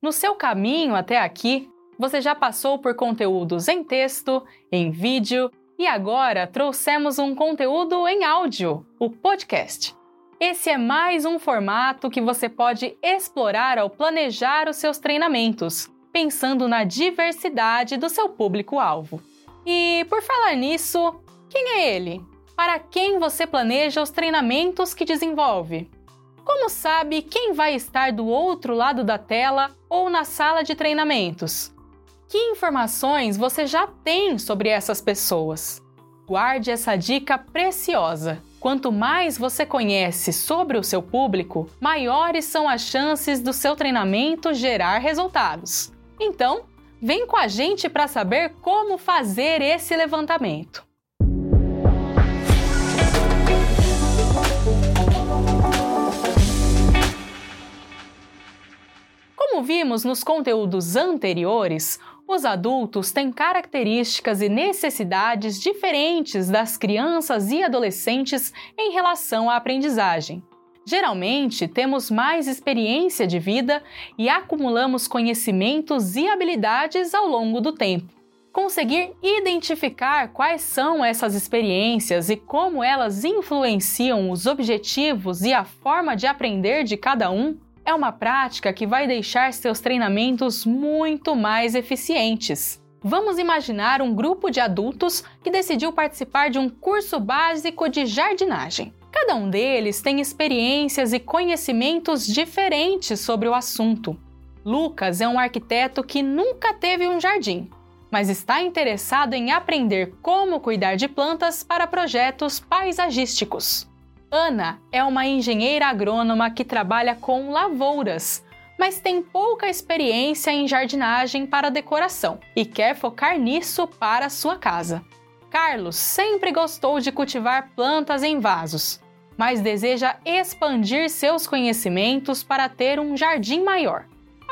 No seu caminho até aqui, você já passou por conteúdos em texto, em vídeo e agora trouxemos um conteúdo em áudio, o podcast. Esse é mais um formato que você pode explorar ao planejar os seus treinamentos, pensando na diversidade do seu público-alvo. E por falar nisso, quem é ele? Para quem você planeja os treinamentos que desenvolve? Como sabe quem vai estar do outro lado da tela ou na sala de treinamentos? Que informações você já tem sobre essas pessoas? Guarde essa dica preciosa. Quanto mais você conhece sobre o seu público, maiores são as chances do seu treinamento gerar resultados. Então, vem com a gente para saber como fazer esse levantamento. Como vimos nos conteúdos anteriores, os adultos têm características e necessidades diferentes das crianças e adolescentes em relação à aprendizagem. Geralmente, temos mais experiência de vida e acumulamos conhecimentos e habilidades ao longo do tempo. Conseguir identificar quais são essas experiências e como elas influenciam os objetivos e a forma de aprender de cada um é uma prática que vai deixar seus treinamentos muito mais eficientes. Vamos imaginar um grupo de adultos que decidiu participar de um curso básico de jardinagem. Cada um deles tem experiências e conhecimentos diferentes sobre o assunto. Lucas é um arquiteto que nunca teve um jardim, mas está interessado em aprender como cuidar de plantas para projetos paisagísticos. Ana é uma engenheira agrônoma que trabalha com lavouras, mas tem pouca experiência em jardinagem para decoração e quer focar nisso para sua casa. Carlos sempre gostou de cultivar plantas em vasos, mas deseja expandir seus conhecimentos para ter um jardim maior.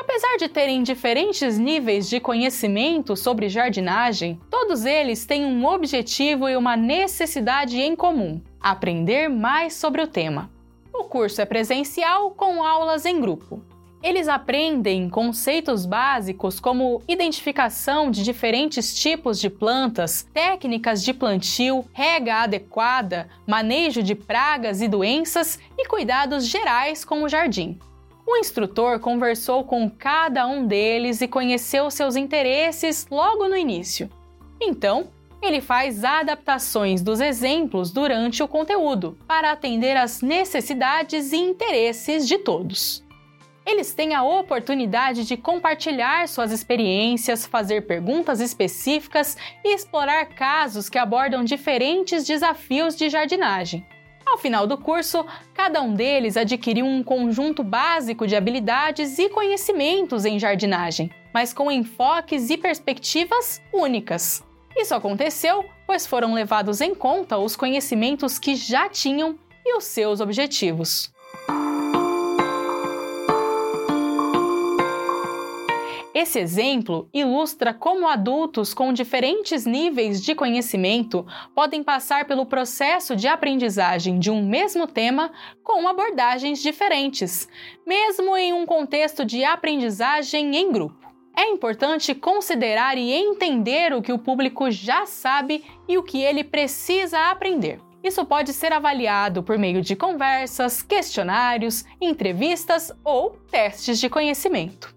Apesar de terem diferentes níveis de conhecimento sobre jardinagem, todos eles têm um objetivo e uma necessidade em comum: aprender mais sobre o tema. O curso é presencial com aulas em grupo. Eles aprendem conceitos básicos como identificação de diferentes tipos de plantas, técnicas de plantio, rega adequada, manejo de pragas e doenças e cuidados gerais com o jardim. O instrutor conversou com cada um deles e conheceu seus interesses logo no início. Então, ele faz adaptações dos exemplos durante o conteúdo, para atender às necessidades e interesses de todos. Eles têm a oportunidade de compartilhar suas experiências, fazer perguntas específicas e explorar casos que abordam diferentes desafios de jardinagem. Ao final do curso, cada um deles adquiriu um conjunto básico de habilidades e conhecimentos em jardinagem, mas com enfoques e perspectivas únicas. Isso aconteceu pois foram levados em conta os conhecimentos que já tinham e os seus objetivos. Esse exemplo ilustra como adultos com diferentes níveis de conhecimento podem passar pelo processo de aprendizagem de um mesmo tema com abordagens diferentes, mesmo em um contexto de aprendizagem em grupo. É importante considerar e entender o que o público já sabe e o que ele precisa aprender. Isso pode ser avaliado por meio de conversas, questionários, entrevistas ou testes de conhecimento.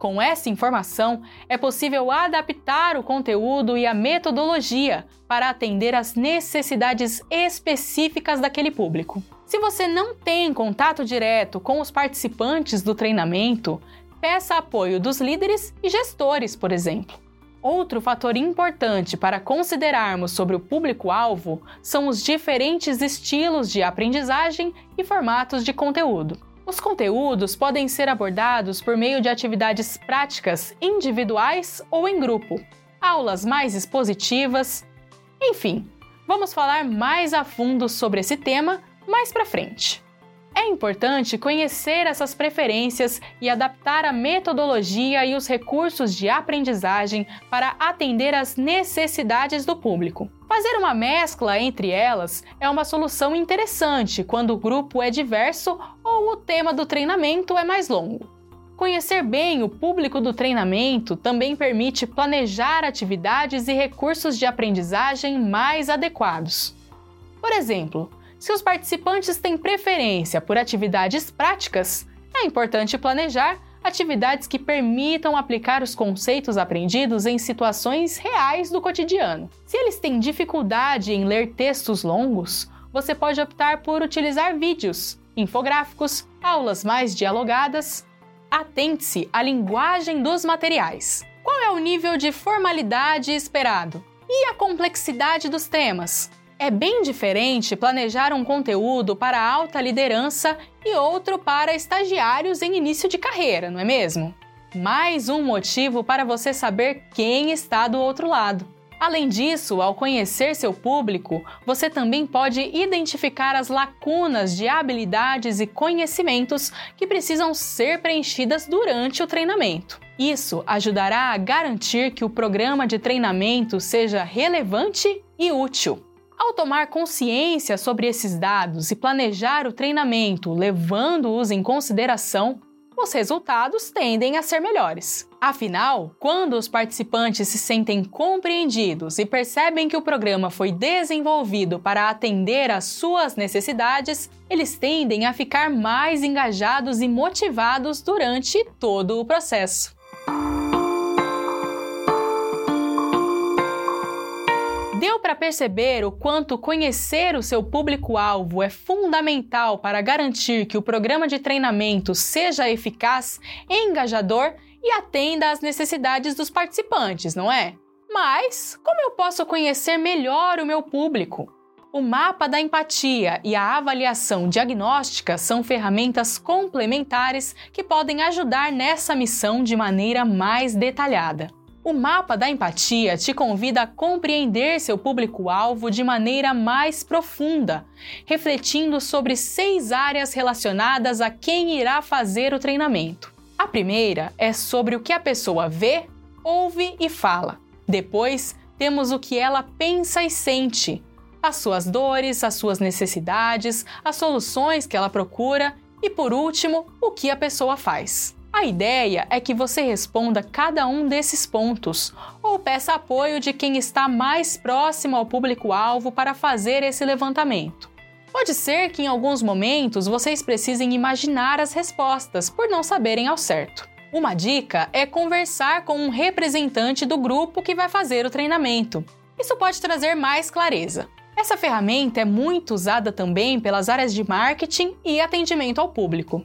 Com essa informação, é possível adaptar o conteúdo e a metodologia para atender às necessidades específicas daquele público. Se você não tem contato direto com os participantes do treinamento, peça apoio dos líderes e gestores, por exemplo. Outro fator importante para considerarmos sobre o público-alvo são os diferentes estilos de aprendizagem e formatos de conteúdo. Os conteúdos podem ser abordados por meio de atividades práticas individuais ou em grupo, aulas mais expositivas, enfim, vamos falar mais a fundo sobre esse tema mais para frente. Importante conhecer essas preferências e adaptar a metodologia e os recursos de aprendizagem para atender às necessidades do público. Fazer uma mescla entre elas é uma solução interessante quando o grupo é diverso ou o tema do treinamento é mais longo. Conhecer bem o público do treinamento também permite planejar atividades e recursos de aprendizagem mais adequados. Por exemplo, se os participantes têm preferência por atividades práticas, é importante planejar atividades que permitam aplicar os conceitos aprendidos em situações reais do cotidiano. Se eles têm dificuldade em ler textos longos, você pode optar por utilizar vídeos, infográficos, aulas mais dialogadas atente-se à linguagem dos materiais. Qual é o nível de formalidade esperado? E a complexidade dos temas? É bem diferente planejar um conteúdo para alta liderança e outro para estagiários em início de carreira, não é mesmo? Mais um motivo para você saber quem está do outro lado. Além disso, ao conhecer seu público, você também pode identificar as lacunas de habilidades e conhecimentos que precisam ser preenchidas durante o treinamento. Isso ajudará a garantir que o programa de treinamento seja relevante e útil. Ao tomar consciência sobre esses dados e planejar o treinamento levando-os em consideração, os resultados tendem a ser melhores. Afinal, quando os participantes se sentem compreendidos e percebem que o programa foi desenvolvido para atender às suas necessidades, eles tendem a ficar mais engajados e motivados durante todo o processo. Deu para perceber o quanto conhecer o seu público-alvo é fundamental para garantir que o programa de treinamento seja eficaz, engajador e atenda às necessidades dos participantes, não é? Mas como eu posso conhecer melhor o meu público? O mapa da empatia e a avaliação diagnóstica são ferramentas complementares que podem ajudar nessa missão de maneira mais detalhada. O mapa da empatia te convida a compreender seu público-alvo de maneira mais profunda, refletindo sobre seis áreas relacionadas a quem irá fazer o treinamento. A primeira é sobre o que a pessoa vê, ouve e fala. Depois, temos o que ela pensa e sente, as suas dores, as suas necessidades, as soluções que ela procura e, por último, o que a pessoa faz. A ideia é que você responda cada um desses pontos ou peça apoio de quem está mais próximo ao público-alvo para fazer esse levantamento. Pode ser que em alguns momentos vocês precisem imaginar as respostas por não saberem ao certo. Uma dica é conversar com um representante do grupo que vai fazer o treinamento. Isso pode trazer mais clareza. Essa ferramenta é muito usada também pelas áreas de marketing e atendimento ao público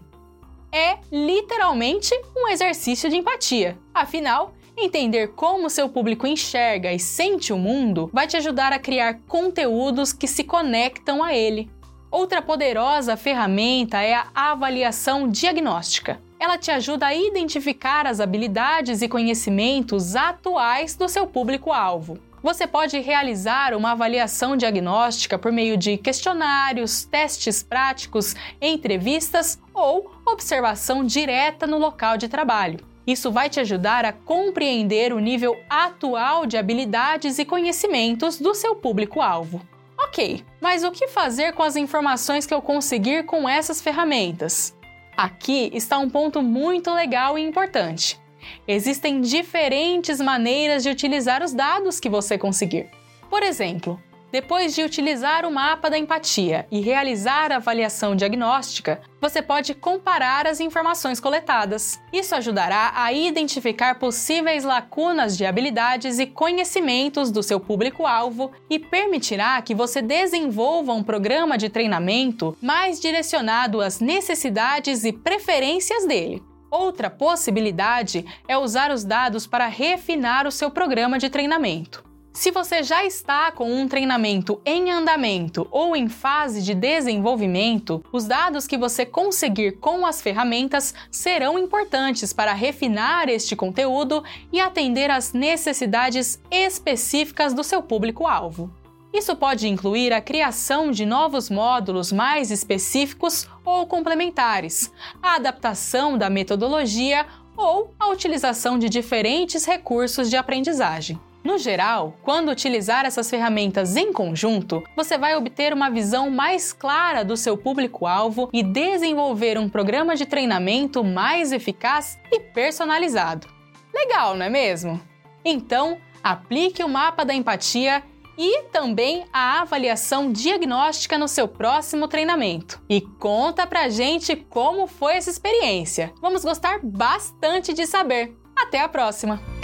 é literalmente um exercício de empatia. Afinal, entender como seu público enxerga e sente o mundo vai te ajudar a criar conteúdos que se conectam a ele. Outra poderosa ferramenta é a avaliação diagnóstica. Ela te ajuda a identificar as habilidades e conhecimentos atuais do seu público-alvo. Você pode realizar uma avaliação diagnóstica por meio de questionários, testes práticos, entrevistas ou observação direta no local de trabalho. Isso vai te ajudar a compreender o nível atual de habilidades e conhecimentos do seu público-alvo. Ok, mas o que fazer com as informações que eu conseguir com essas ferramentas? Aqui está um ponto muito legal e importante. Existem diferentes maneiras de utilizar os dados que você conseguir. Por exemplo, depois de utilizar o mapa da empatia e realizar a avaliação diagnóstica, você pode comparar as informações coletadas. Isso ajudará a identificar possíveis lacunas de habilidades e conhecimentos do seu público-alvo e permitirá que você desenvolva um programa de treinamento mais direcionado às necessidades e preferências dele. Outra possibilidade é usar os dados para refinar o seu programa de treinamento. Se você já está com um treinamento em andamento ou em fase de desenvolvimento, os dados que você conseguir com as ferramentas serão importantes para refinar este conteúdo e atender às necessidades específicas do seu público-alvo. Isso pode incluir a criação de novos módulos mais específicos ou complementares, a adaptação da metodologia ou a utilização de diferentes recursos de aprendizagem. No geral, quando utilizar essas ferramentas em conjunto, você vai obter uma visão mais clara do seu público-alvo e desenvolver um programa de treinamento mais eficaz e personalizado. Legal, não é mesmo? Então, aplique o mapa da empatia e também a avaliação diagnóstica no seu próximo treinamento. E conta pra gente como foi essa experiência. Vamos gostar bastante de saber. Até a próxima!